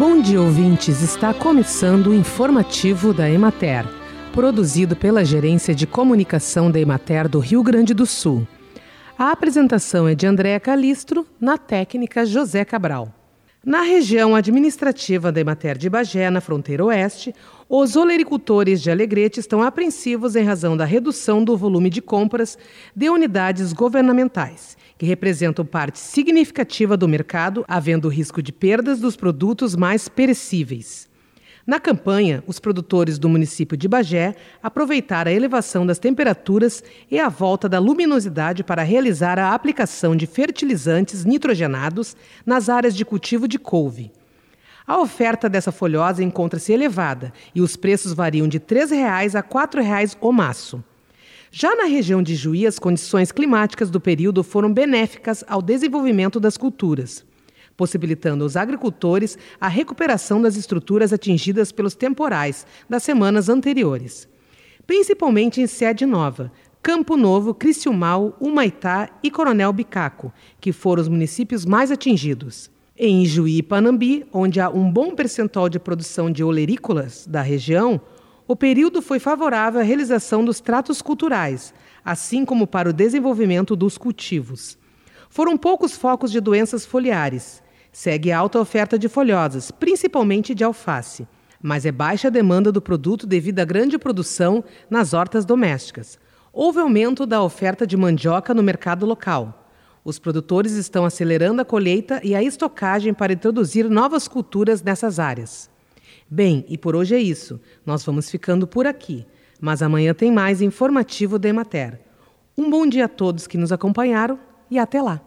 Bom dia, ouvintes. Está começando o informativo da Emater, produzido pela Gerência de Comunicação da Emater do Rio Grande do Sul. A apresentação é de Andréa Calistro, na técnica José Cabral. Na região administrativa da Emater de Bagé, na fronteira oeste, os olericultores de Alegrete estão apreensivos em razão da redução do volume de compras de unidades governamentais que representam parte significativa do mercado, havendo risco de perdas dos produtos mais perecíveis. Na campanha, os produtores do município de Bagé aproveitaram a elevação das temperaturas e a volta da luminosidade para realizar a aplicação de fertilizantes nitrogenados nas áreas de cultivo de couve. A oferta dessa folhosa encontra-se elevada e os preços variam de R$ 3,00 a R$ 4,00 o maço. Já na região de Juí, as condições climáticas do período foram benéficas ao desenvolvimento das culturas, possibilitando aos agricultores a recuperação das estruturas atingidas pelos temporais das semanas anteriores, principalmente em Sede Nova, Campo Novo, Criciúmal, Humaitá e Coronel Bicaco, que foram os municípios mais atingidos. Em Juí e Panambi, onde há um bom percentual de produção de olerícolas da região, o período foi favorável à realização dos tratos culturais, assim como para o desenvolvimento dos cultivos. Foram poucos focos de doenças foliares. Segue alta oferta de folhosas, principalmente de alface, mas é baixa a demanda do produto devido à grande produção nas hortas domésticas. Houve aumento da oferta de mandioca no mercado local. Os produtores estão acelerando a colheita e a estocagem para introduzir novas culturas nessas áreas. Bem, e por hoje é isso. Nós vamos ficando por aqui. Mas amanhã tem mais informativo da Emater. Um bom dia a todos que nos acompanharam e até lá.